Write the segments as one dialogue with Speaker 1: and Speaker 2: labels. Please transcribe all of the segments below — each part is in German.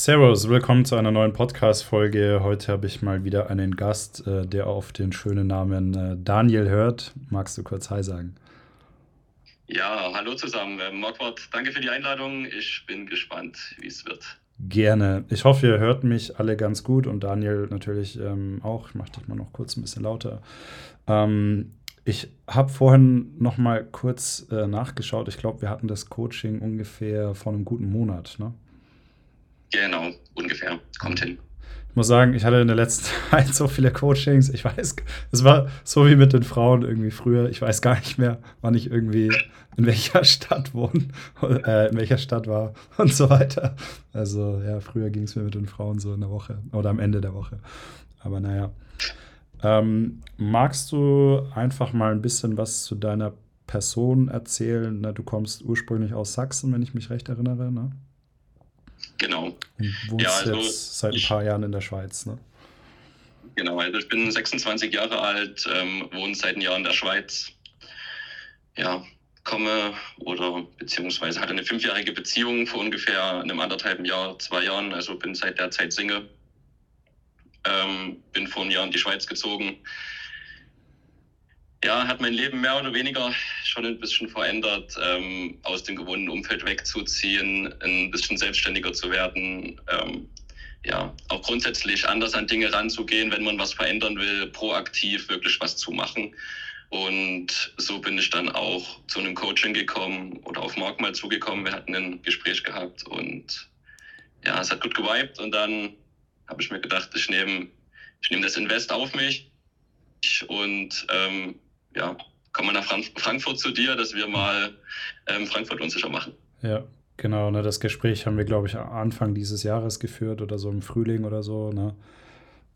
Speaker 1: Servus, willkommen zu einer neuen Podcast-Folge. Heute habe ich mal wieder einen Gast, äh, der auf den schönen Namen äh, Daniel hört. Magst du kurz Hi sagen?
Speaker 2: Ja, hallo zusammen. Ähm, Marquardt, danke für die Einladung. Ich bin gespannt, wie es wird.
Speaker 1: Gerne. Ich hoffe, ihr hört mich alle ganz gut und Daniel natürlich ähm, auch. Ich mache dich mal noch kurz ein bisschen lauter. Ähm, ich habe vorhin noch mal kurz äh, nachgeschaut. Ich glaube, wir hatten das Coaching ungefähr vor einem guten Monat. Ne?
Speaker 2: Genau, ungefähr. Kommt hin.
Speaker 1: Ich muss sagen, ich hatte in der letzten Zeit so viele Coachings. Ich weiß, es war so wie mit den Frauen irgendwie früher. Ich weiß gar nicht mehr, wann ich irgendwie in welcher Stadt wohne, äh, in welcher Stadt war und so weiter. Also ja, früher ging es mir mit den Frauen so in der Woche oder am Ende der Woche. Aber naja. Ähm, magst du einfach mal ein bisschen was zu deiner Person erzählen? Na, du kommst ursprünglich aus Sachsen, wenn ich mich recht erinnere, ne?
Speaker 2: Genau.
Speaker 1: Wohnst ja, also jetzt seit ein paar Jahren in der Schweiz, ne?
Speaker 2: Genau, also ich bin 26 Jahre alt, ähm, wohne seit einem Jahr in der Schweiz. Ja, komme oder beziehungsweise hatte eine fünfjährige Beziehung vor ungefähr einem anderthalben Jahr, zwei Jahren. Also bin seit der Zeit Single. Ähm, bin vor einem Jahr in die Schweiz gezogen ja, hat mein Leben mehr oder weniger schon ein bisschen verändert, ähm, aus dem gewohnten Umfeld wegzuziehen, ein bisschen selbstständiger zu werden, ähm, ja, auch grundsätzlich anders an Dinge ranzugehen, wenn man was verändern will, proaktiv wirklich was zu machen. Und so bin ich dann auch zu einem Coaching gekommen oder auf Mark mal zugekommen. Wir hatten ein Gespräch gehabt und ja, es hat gut geweibt. Und dann habe ich mir gedacht, ich nehme ich nehme das Invest auf mich und ähm, ja, kommen wir nach Frankfurt zu dir, dass wir mal ähm, Frankfurt unsicher machen.
Speaker 1: Ja, genau. Ne, das Gespräch haben wir, glaube ich, Anfang dieses Jahres geführt oder so im Frühling oder so. Ne?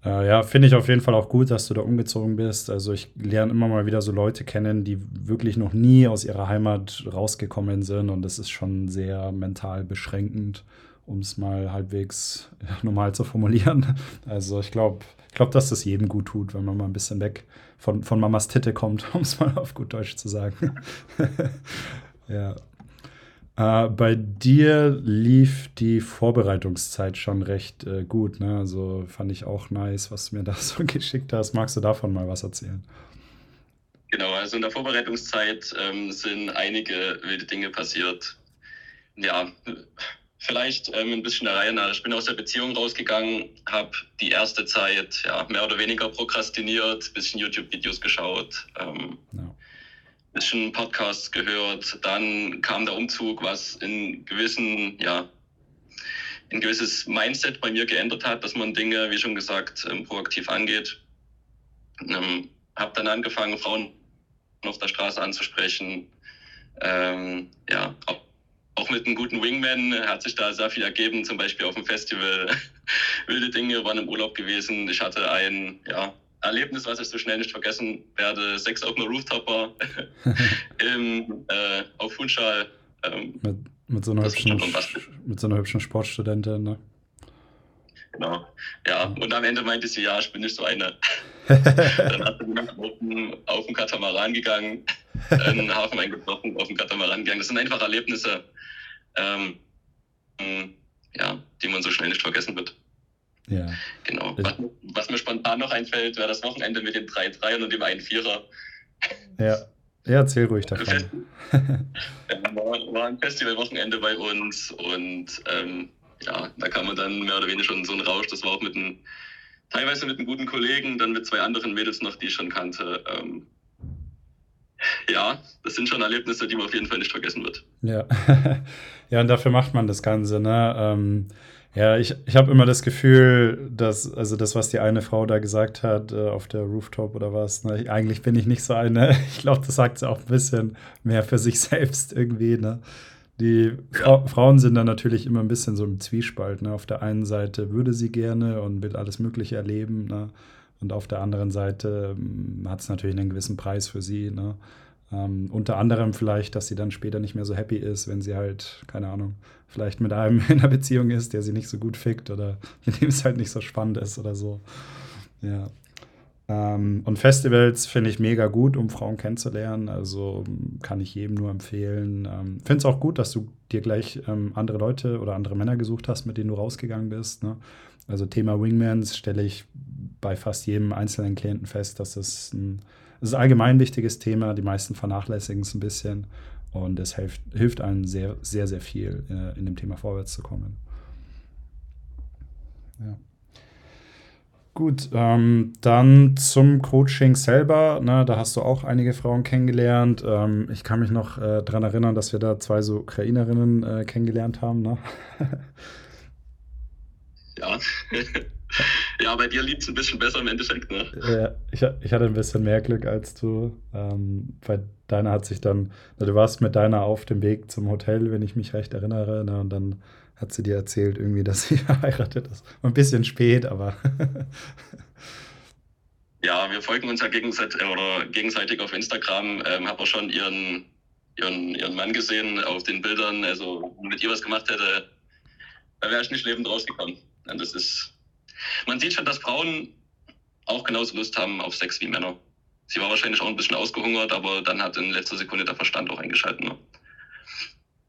Speaker 1: Äh, ja, finde ich auf jeden Fall auch gut, dass du da umgezogen bist. Also ich lerne immer mal wieder so Leute kennen, die wirklich noch nie aus ihrer Heimat rausgekommen sind und das ist schon sehr mental beschränkend, um es mal halbwegs normal zu formulieren. Also ich glaube, ich glaube, dass das jedem gut tut, wenn man mal ein bisschen weg von, von Mamas Titte kommt, um es mal auf gut Deutsch zu sagen. ja. Äh, bei dir lief die Vorbereitungszeit schon recht äh, gut. Ne? Also fand ich auch nice, was du mir da so geschickt hast. Magst du davon mal was erzählen?
Speaker 2: Genau, also in der Vorbereitungszeit ähm, sind einige wilde Dinge passiert. Ja, vielleicht ähm, ein bisschen der Reihe nach. Ich bin aus der Beziehung rausgegangen, habe die erste Zeit ja, mehr oder weniger prokrastiniert, bisschen YouTube-Videos geschaut, ähm, no. bisschen Podcasts gehört. Dann kam der Umzug, was in gewissen, ja, ein gewisses Mindset bei mir geändert hat, dass man Dinge, wie schon gesagt, ähm, proaktiv angeht. Ähm, habe dann angefangen, Frauen auf der Straße anzusprechen. Ähm, ja, auch mit einem guten Wingman hat sich da sehr viel ergeben, zum Beispiel auf dem Festival. Wilde Dinge waren im Urlaub gewesen. Ich hatte ein ja, Erlebnis, was ich so schnell nicht vergessen werde. Sex auf einem Rooftopper im, äh, auf Funchal.
Speaker 1: Ähm, mit, mit, so einer hübschen, mit so einer hübschen Sportstudentin, ne?
Speaker 2: Genau. Ja, und am Ende meinte sie, ja, ich bin nicht so eine. Dann hat sie auf dem, auf dem Katamaran gegangen, einen Hafen eingebrochen, auf dem Katamaran gegangen. Das sind einfach Erlebnisse, ähm, ja, die man so schnell nicht vergessen wird.
Speaker 1: Ja.
Speaker 2: Genau. Was, was mir spontan noch einfällt, wäre das Wochenende mit den drei Dreiern und dem einen Vierer.
Speaker 1: Ja. Ja, erzähl ruhig davon. Fest,
Speaker 2: war, war ein Festivalwochenende bei uns und ähm, ja, da kam man dann mehr oder weniger schon so ein Rausch. Das war auch mit einem, teilweise mit einem guten Kollegen, dann mit zwei anderen Mädels noch, die ich schon kannte. Ähm, ja, das sind schon Erlebnisse, die man auf jeden Fall nicht vergessen wird.
Speaker 1: Ja, ja und dafür macht man das Ganze. Ne? Ähm, ja, ich, ich habe immer das Gefühl, dass, also das, was die eine Frau da gesagt hat, äh, auf der Rooftop oder was, ne? eigentlich bin ich nicht so eine. Ich glaube, das sagt sie auch ein bisschen mehr für sich selbst irgendwie. Ne? Die Fra Frauen sind dann natürlich immer ein bisschen so im Zwiespalt. Ne? Auf der einen Seite würde sie gerne und will alles Mögliche erleben. Ne? Und auf der anderen Seite ähm, hat es natürlich einen gewissen Preis für sie. Ne? Ähm, unter anderem vielleicht, dass sie dann später nicht mehr so happy ist, wenn sie halt, keine Ahnung, vielleicht mit einem in einer Beziehung ist, der sie nicht so gut fickt oder mit dem es halt nicht so spannend ist oder so. Ja. Ähm, und Festivals finde ich mega gut, um Frauen kennenzulernen. Also kann ich jedem nur empfehlen. Ähm, finde es auch gut, dass du dir gleich ähm, andere Leute oder andere Männer gesucht hast, mit denen du rausgegangen bist. Ne? Also Thema Wingmans stelle ich bei fast jedem einzelnen Klienten fest, dass es ein, das ist ein allgemein wichtiges Thema. Die meisten vernachlässigen es ein bisschen. Und es hilft, hilft einem sehr, sehr, sehr viel, äh, in dem Thema vorwärts zu kommen. Ja. Gut, ähm, dann zum Coaching selber. Ne, da hast du auch einige Frauen kennengelernt. Ähm, ich kann mich noch äh, daran erinnern, dass wir da zwei so Ukrainerinnen äh, kennengelernt haben. Ne?
Speaker 2: ja. ja, bei dir liegt es ein bisschen besser im Endeffekt. Ne?
Speaker 1: Ja, ich, ich hatte ein bisschen mehr Glück als du. Ähm, bei deiner hat sich dann, du warst mit deiner auf dem Weg zum Hotel, wenn ich mich recht erinnere. Ne, und dann hat sie dir erzählt, irgendwie, dass sie verheiratet ist. Ein bisschen spät, aber.
Speaker 2: ja, wir folgen uns ja gegenseitig, oder gegenseitig auf Instagram. Ähm, habe auch schon ihren, ihren, ihren Mann gesehen auf den Bildern. Also, wenn mit ihr was gemacht hätte, da wäre ich nicht lebend rausgekommen. Und das ist. Man sieht schon, dass Frauen auch genauso Lust haben auf Sex wie Männer. Sie war wahrscheinlich auch ein bisschen ausgehungert, aber dann hat in letzter Sekunde der Verstand auch eingeschaltet. Ne?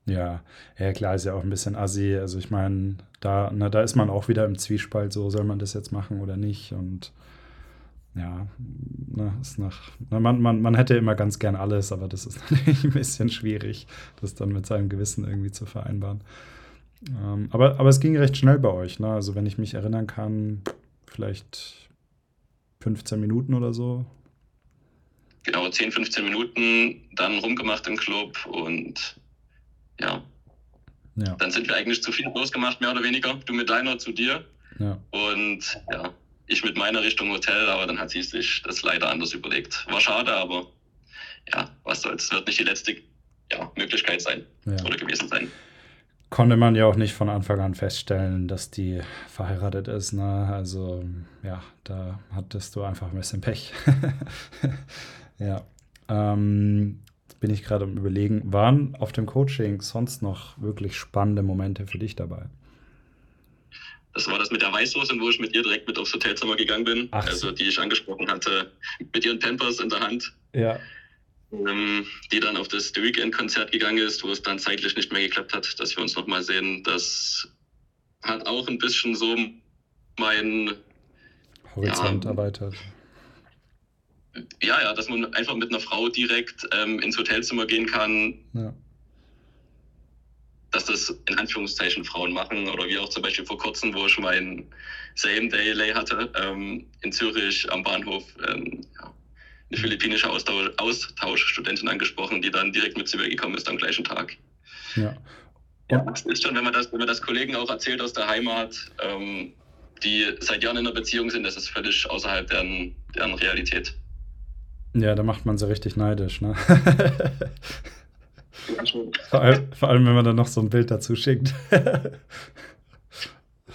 Speaker 1: Ja, ja klar, ist ja auch ein bisschen assi. Also ich meine, da, na, da ist man auch wieder im Zwiespalt, so soll man das jetzt machen oder nicht. Und ja, na, ist nach, na, man, man, man hätte immer ganz gern alles, aber das ist natürlich ein bisschen schwierig, das dann mit seinem Gewissen irgendwie zu vereinbaren. Ähm, aber, aber es ging recht schnell bei euch, ne? Also wenn ich mich erinnern kann, vielleicht 15 Minuten oder so.
Speaker 2: Genau, 10, 15 Minuten, dann rumgemacht im Club und ja. ja. Dann sind wir eigentlich zu viel losgemacht, mehr oder weniger. Du mit deiner zu dir. Ja. Und ja, ich mit meiner Richtung Hotel, aber dann hat sie sich das leider anders überlegt. War schade, aber ja, was soll's. Wird nicht die letzte ja, Möglichkeit sein ja. oder gewesen sein.
Speaker 1: Konnte man ja auch nicht von Anfang an feststellen, dass die verheiratet ist. Ne? Also ja, da hattest du einfach ein bisschen Pech. ja. Ähm, bin ich gerade am Überlegen, waren auf dem Coaching sonst noch wirklich spannende Momente für dich dabei?
Speaker 2: Das war das mit der Weißwurst, wo ich mit ihr direkt mit aufs Hotelzimmer gegangen bin. Ach. Also die ich angesprochen hatte, mit ihren Pampers in der Hand.
Speaker 1: Ja.
Speaker 2: Ähm, die dann auf das The Weekend-Konzert gegangen ist, wo es dann zeitlich nicht mehr geklappt hat, dass wir uns nochmal sehen. Das hat auch ein bisschen so mein
Speaker 1: Horizont ja, erweitert
Speaker 2: ja, ja, dass man einfach mit einer Frau direkt ähm, ins Hotelzimmer gehen kann. Ja. Dass das in Anführungszeichen Frauen machen oder wie auch zum Beispiel vor kurzem, wo ich mein Same-Day-Lay hatte, ähm, in Zürich am Bahnhof ähm, ja, eine philippinische Austausch Austauschstudentin angesprochen, die dann direkt mit zu mir gekommen ist am gleichen Tag.
Speaker 1: Ja.
Speaker 2: Ja, das ist schon, wenn man das, wenn man das Kollegen auch erzählt aus der Heimat, ähm, die seit Jahren in einer Beziehung sind, das ist völlig außerhalb deren, deren Realität.
Speaker 1: Ja, da macht man sie richtig neidisch, ne? vor, allem, vor allem, wenn man dann noch so ein Bild dazu schickt.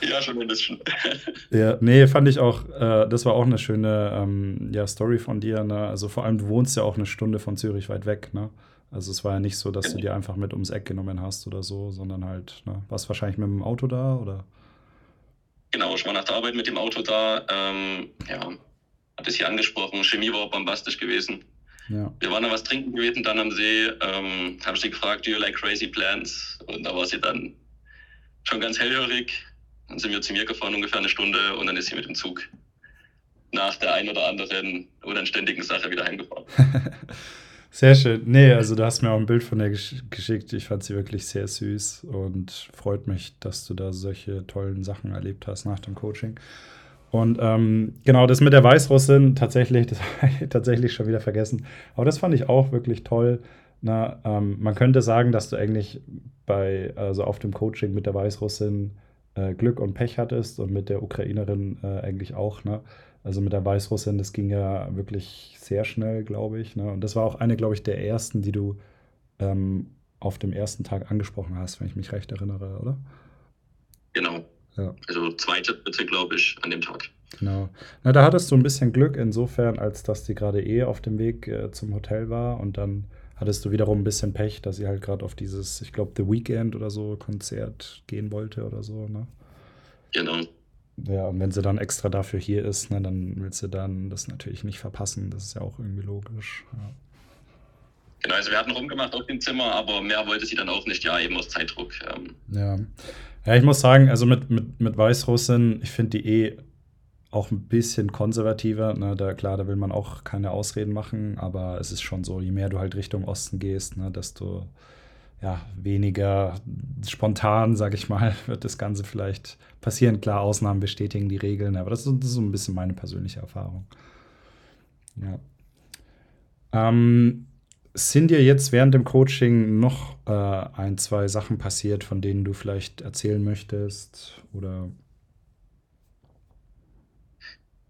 Speaker 2: Ja, schon ein bisschen.
Speaker 1: ja, nee, fand ich auch, äh, das war auch eine schöne ähm, ja, Story von dir. Ne? Also vor allem, du wohnst ja auch eine Stunde von Zürich weit weg, ne? Also es war ja nicht so, dass du dir einfach mit ums Eck genommen hast oder so, sondern halt, ne? warst wahrscheinlich mit dem Auto da oder?
Speaker 2: Genau, ich war nach der Arbeit mit dem Auto da. Ähm, ja, hat es hier angesprochen, Chemie war auch bombastisch gewesen. Ja. Wir waren da was trinken gewesen, dann am See, ähm, habe ich sie gefragt, do you like crazy plants? Und da war sie dann schon ganz hellhörig. Dann sind wir zu mir gefahren, ungefähr eine Stunde, und dann ist sie mit dem Zug nach der ein oder anderen unanständigen Sache wieder heimgefahren.
Speaker 1: sehr schön. Nee, also du hast mir auch ein Bild von der gesch geschickt. Ich fand sie wirklich sehr süß und freut mich, dass du da solche tollen Sachen erlebt hast nach dem Coaching. Und ähm, genau, das mit der Weißrussin, tatsächlich, das habe ich tatsächlich schon wieder vergessen. Aber das fand ich auch wirklich toll. Na, ähm, man könnte sagen, dass du eigentlich bei, also auf dem Coaching mit der Weißrussin äh, Glück und Pech hattest und mit der Ukrainerin äh, eigentlich auch. Ne? Also mit der Weißrussin, das ging ja wirklich sehr schnell, glaube ich. Ne? Und das war auch eine, glaube ich, der ersten, die du ähm, auf dem ersten Tag angesprochen hast, wenn ich mich recht erinnere, oder?
Speaker 2: Genau. Ja. Also zweite, dritte, glaube ich, an dem Tag.
Speaker 1: Genau. Na, da hattest du ein bisschen Glück insofern, als dass die gerade eh auf dem Weg äh, zum Hotel war und dann hattest du wiederum ein bisschen Pech, dass sie halt gerade auf dieses, ich glaube, The Weekend oder so Konzert gehen wollte oder so, ne?
Speaker 2: Genau.
Speaker 1: Ja, und wenn sie dann extra dafür hier ist, ne, dann willst du dann das natürlich nicht verpassen. Das ist ja auch irgendwie logisch. Ja.
Speaker 2: Genau, also wir hatten rumgemacht auf dem Zimmer, aber mehr wollte sie dann auch nicht, ja, eben aus Zeitdruck. Ähm.
Speaker 1: Ja. ja, ich muss sagen, also mit, mit, mit Weißrussen, ich finde die eh auch ein bisschen konservativer. Ne? Da, klar, da will man auch keine Ausreden machen, aber es ist schon so, je mehr du halt Richtung Osten gehst, ne, desto ja, weniger spontan, sag ich mal, wird das Ganze vielleicht passieren. Klar, Ausnahmen bestätigen die Regeln, aber das ist, das ist so ein bisschen meine persönliche Erfahrung. Ja. Ähm, sind dir jetzt während dem Coaching noch äh, ein, zwei Sachen passiert, von denen du vielleicht erzählen möchtest? Oder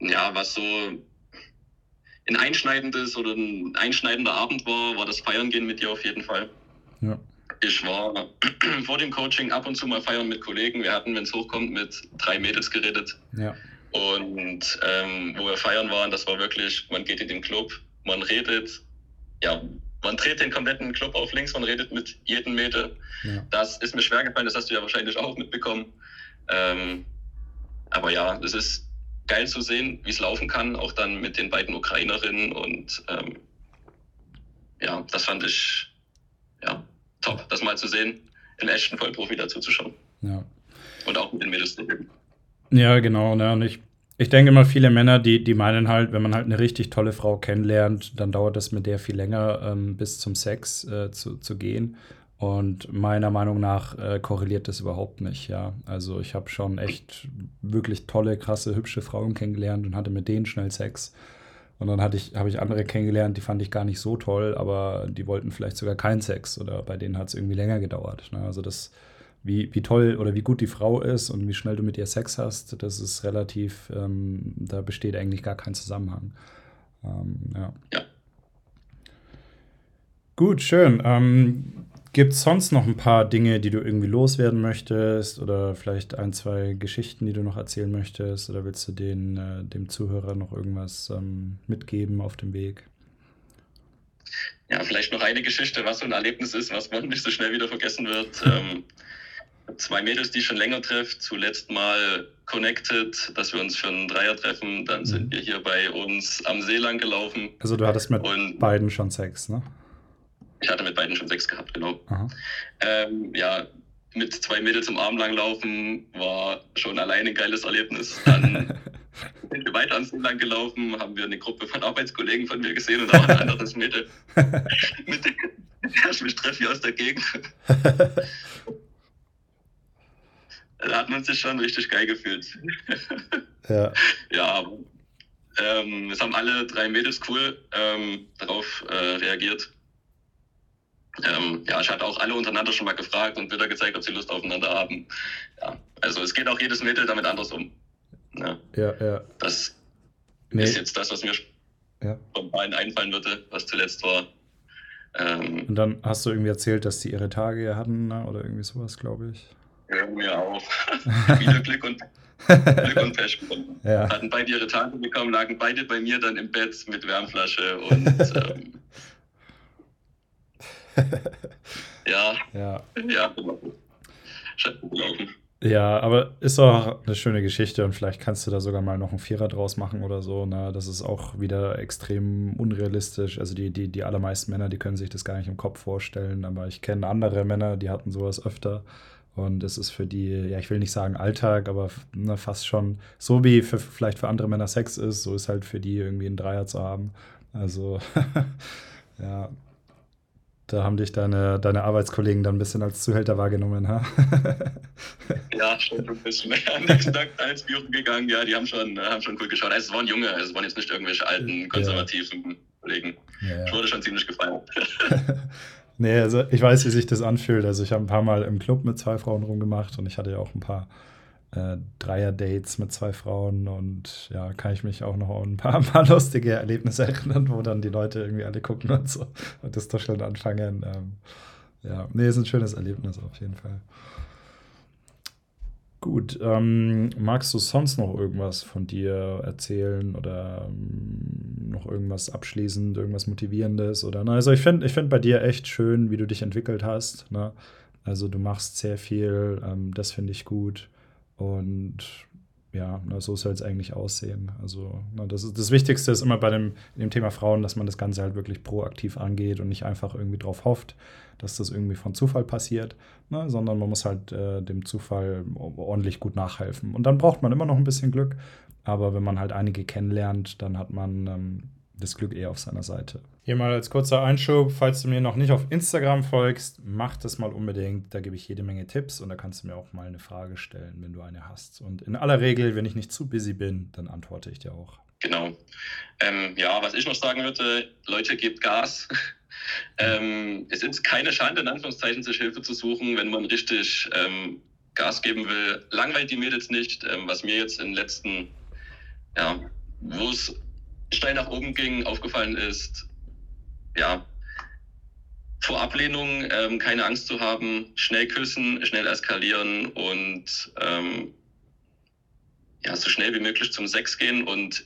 Speaker 2: ja, was so ein einschneidendes oder ein einschneidender Abend war, war das Feiern gehen mit dir auf jeden Fall. Ja. Ich war vor dem Coaching ab und zu mal feiern mit Kollegen. Wir hatten, wenn es hochkommt, mit drei Mädels geredet. Ja. Und ähm, wo wir feiern waren, das war wirklich, man geht in den Club, man redet, ja, man dreht den kompletten Club auf links, man redet mit jedem Mädel. Ja. Das ist mir schwer gefallen, das hast du ja wahrscheinlich auch mitbekommen. Ähm, aber ja, es ist geil zu sehen, wie es laufen kann, auch dann mit den beiden Ukrainerinnen. Und ähm, ja, das fand ich ja, top, das mal zu sehen, im echten Vollprofi dazu zu schauen.
Speaker 1: Ja.
Speaker 2: Und auch mit den Mädels zu
Speaker 1: Ja, genau. Ne? Und ich, ich denke immer, viele Männer, die, die meinen halt, wenn man halt eine richtig tolle Frau kennenlernt, dann dauert das mit der viel länger, ähm, bis zum Sex äh, zu, zu gehen. Und meiner Meinung nach äh, korreliert das überhaupt nicht, ja. Also ich habe schon echt wirklich tolle, krasse, hübsche Frauen kennengelernt und hatte mit denen schnell Sex. Und dann hatte ich, habe ich andere kennengelernt, die fand ich gar nicht so toll, aber die wollten vielleicht sogar keinen Sex oder bei denen hat es irgendwie länger gedauert. Ne? Also das, wie, wie toll oder wie gut die Frau ist und wie schnell du mit ihr Sex hast, das ist relativ, ähm, da besteht eigentlich gar kein Zusammenhang. Ähm, ja.
Speaker 2: ja.
Speaker 1: Gut, schön. Ähm, Gibt es sonst noch ein paar Dinge, die du irgendwie loswerden möchtest oder vielleicht ein, zwei Geschichten, die du noch erzählen möchtest oder willst du den, äh, dem Zuhörer noch irgendwas ähm, mitgeben auf dem Weg?
Speaker 2: Ja, vielleicht noch eine Geschichte, was so ein Erlebnis ist, was man nicht so schnell wieder vergessen wird. ähm, zwei Mädels, die ich schon länger treffe, zuletzt mal connected, dass wir uns für einen Dreier treffen. Dann mhm. sind wir hier bei uns am See lang gelaufen.
Speaker 1: Also du hattest mit und, beiden schon Sex, ne?
Speaker 2: Ich hatte mit beiden schon Sex gehabt, genau. Ähm, ja, mit zwei Mädels im Arm langlaufen war schon alleine ein geiles Erlebnis. Dann sind wir weiter ans lang gelaufen, haben wir eine Gruppe von Arbeitskollegen von mir gesehen und auch ein anderes Mädel, mit der ich mich treffe hier aus der Gegend. da hat man sich schon richtig geil gefühlt.
Speaker 1: ja.
Speaker 2: Ja, aber ähm, es haben alle drei Mädels cool ähm, darauf äh, reagiert. Ähm, ja, ich hatte auch alle untereinander schon mal gefragt und Bilder gezeigt, ob sie Lust aufeinander haben. Ja, also es geht auch jedes Mädel damit anders um.
Speaker 1: Ja, ja. ja.
Speaker 2: Das nee. ist jetzt das, was mir ja. spontan einfallen würde, was zuletzt war.
Speaker 1: Ähm, und dann hast du irgendwie erzählt, dass sie ihre Tage hatten ne? oder irgendwie sowas, glaube ich.
Speaker 2: Ja, mir auch. Wieder Glück und, Glück und Pech bekommen. Ja. Hatten beide ihre Tage bekommen, lagen beide bei mir dann im Bett mit Wärmflasche und ähm, ja. Ja. Ja,
Speaker 1: Ja, aber ist auch eine schöne Geschichte und vielleicht kannst du da sogar mal noch einen Vierer draus machen oder so. Ne? Das ist auch wieder extrem unrealistisch. Also die, die, die allermeisten Männer, die können sich das gar nicht im Kopf vorstellen, aber ich kenne andere Männer, die hatten sowas öfter. Und es ist für die, ja, ich will nicht sagen Alltag, aber ne, fast schon so wie für, vielleicht für andere Männer Sex ist, so ist halt für die irgendwie einen Dreier zu haben. Also, ja, da haben dich deine, deine Arbeitskollegen dann ein bisschen als Zuhälter wahrgenommen, ha?
Speaker 2: ja, schon ein bisschen. Am nächsten Tag ins Büro gegangen, ja, die haben schon, haben schon cool geschaut. Also, es waren junge, also es waren jetzt nicht irgendwelche alten, konservativen ja. Kollegen. Ja, Ich wurde schon ziemlich gefeiert.
Speaker 1: nee, also ich weiß, wie sich das anfühlt. Also ich habe ein paar Mal im Club mit zwei Frauen rumgemacht und ich hatte ja auch ein paar äh, Dreier-Dates mit zwei Frauen und ja, kann ich mich auch noch an ein paar, ein paar lustige Erlebnisse erinnern, wo dann die Leute irgendwie alle gucken und so und das Tuscheln anfangen. Ähm, ja, nee, ist ein schönes Erlebnis auf jeden Fall. Gut, ähm, magst du sonst noch irgendwas von dir erzählen oder ähm, noch irgendwas abschließend, irgendwas Motivierendes? Oder, ne? Also ich finde ich find bei dir echt schön, wie du dich entwickelt hast. Ne? Also du machst sehr viel, ähm, das finde ich gut. Und ja, na, so soll es eigentlich aussehen. Also, na, das, ist, das Wichtigste ist immer bei dem, dem Thema Frauen, dass man das Ganze halt wirklich proaktiv angeht und nicht einfach irgendwie drauf hofft, dass das irgendwie von Zufall passiert, ne, sondern man muss halt äh, dem Zufall ordentlich gut nachhelfen. Und dann braucht man immer noch ein bisschen Glück, aber wenn man halt einige kennenlernt, dann hat man ähm, das Glück eher auf seiner Seite. Hier mal als kurzer Einschub, falls du mir noch nicht auf Instagram folgst, mach das mal unbedingt. Da gebe ich jede Menge Tipps und da kannst du mir auch mal eine Frage stellen, wenn du eine hast. Und in aller Regel, wenn ich nicht zu busy bin, dann antworte ich dir auch.
Speaker 2: Genau. Ähm, ja, was ich noch sagen würde, Leute, gebt Gas. ähm, es ist keine Schande, in Anführungszeichen, sich Hilfe zu suchen, wenn man richtig ähm, Gas geben will. Langweilt die Mädels nicht, ähm, was mir jetzt in den letzten, ja, wo es steil nach oben ging, aufgefallen ist, ja, vor Ablehnung ähm, keine Angst zu haben, schnell küssen, schnell eskalieren und ähm, ja, so schnell wie möglich zum Sex gehen und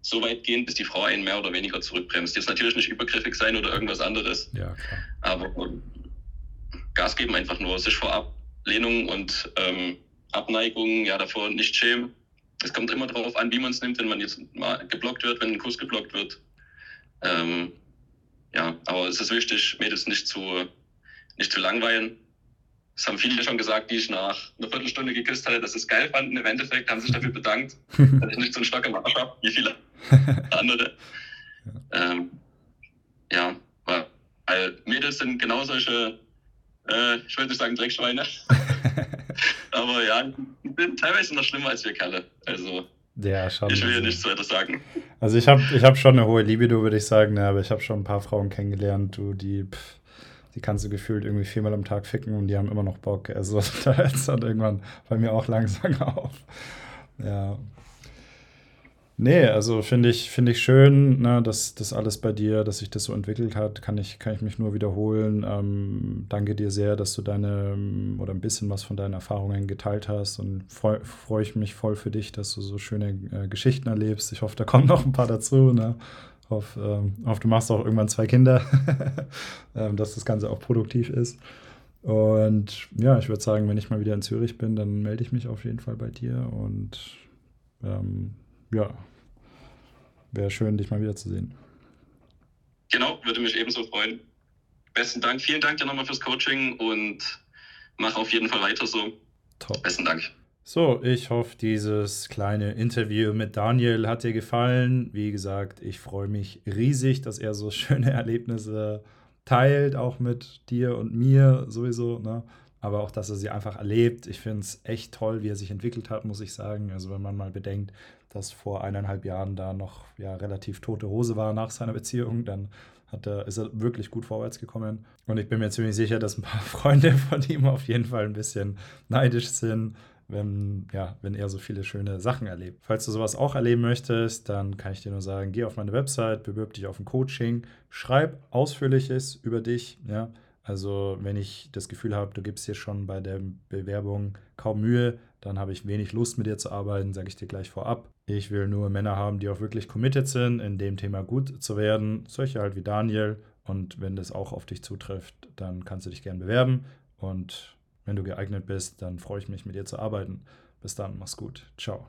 Speaker 2: so weit gehen, bis die Frau einen mehr oder weniger zurückbremst. Jetzt natürlich nicht übergriffig sein oder irgendwas anderes.
Speaker 1: Ja.
Speaker 2: Aber Gas geben einfach nur, sich vor Ablehnung und ähm, Abneigung ja davor nicht schämen es kommt immer darauf an, wie man es nimmt, wenn man jetzt mal geblockt wird, wenn ein Kuss geblockt wird. Ähm, ja, aber es ist wichtig, Mädels nicht zu, nicht zu langweilen. Das haben viele schon gesagt, die ich nach einer Viertelstunde geküsst hatte, dass sie es geil fanden. Im Endeffekt haben sie sich dafür bedankt, dass ich nicht so einen Stock im Arsch habe, wie viele andere. Ähm, ja, weil Mädels sind genau solche, äh, ich würde nicht sagen Dreckschweine, aber ja, bin teilweise noch schlimmer als wir Kalle. Also,
Speaker 1: ja, schon.
Speaker 2: Ich will ja nichts weiter sagen.
Speaker 1: Also, ich habe ich hab schon eine hohe Libido, würde ich sagen, ne, aber ich habe schon ein paar Frauen kennengelernt, du, die, pff, die kannst du gefühlt irgendwie viermal am Tag ficken und die haben immer noch Bock. Also, da hört es dann irgendwann bei mir auch langsam auf. Ja, Nee, also finde ich, find ich schön, ne, dass das alles bei dir, dass sich das so entwickelt hat, kann ich, kann ich mich nur wiederholen. Ähm, danke dir sehr, dass du deine oder ein bisschen was von deinen Erfahrungen geteilt hast und freue freu ich mich voll für dich, dass du so schöne äh, Geschichten erlebst. Ich hoffe, da kommen noch ein paar dazu. Ne? Hoffe, ähm, hoffe, du machst auch irgendwann zwei Kinder, ähm, dass das Ganze auch produktiv ist. Und ja, ich würde sagen, wenn ich mal wieder in Zürich bin, dann melde ich mich auf jeden Fall bei dir und ähm, ja, wäre schön, dich mal wiederzusehen.
Speaker 2: Genau, würde mich ebenso freuen. Besten Dank, vielen Dank dir nochmal fürs Coaching und mach auf jeden Fall weiter so. Top. Besten Dank.
Speaker 1: So, ich hoffe, dieses kleine Interview mit Daniel hat dir gefallen. Wie gesagt, ich freue mich riesig, dass er so schöne Erlebnisse teilt, auch mit dir und mir sowieso. Ne? aber auch, dass er sie einfach erlebt. Ich finde es echt toll, wie er sich entwickelt hat, muss ich sagen. Also wenn man mal bedenkt, dass vor eineinhalb Jahren da noch ja, relativ tote Hose war nach seiner Beziehung, dann hat er, ist er wirklich gut vorwärts gekommen. Und ich bin mir ziemlich sicher, dass ein paar Freunde von ihm auf jeden Fall ein bisschen neidisch sind, wenn, ja, wenn er so viele schöne Sachen erlebt. Falls du sowas auch erleben möchtest, dann kann ich dir nur sagen, geh auf meine Website, bewirb dich auf ein Coaching, schreib ausführliches über dich, ja, also wenn ich das Gefühl habe, du gibst dir schon bei der Bewerbung kaum Mühe, dann habe ich wenig Lust mit dir zu arbeiten, sage ich dir gleich vorab. Ich will nur Männer haben, die auch wirklich committed sind, in dem Thema gut zu werden. Solche halt wie Daniel. Und wenn das auch auf dich zutrifft, dann kannst du dich gern bewerben. Und wenn du geeignet bist, dann freue ich mich, mit dir zu arbeiten. Bis dann, mach's gut. Ciao.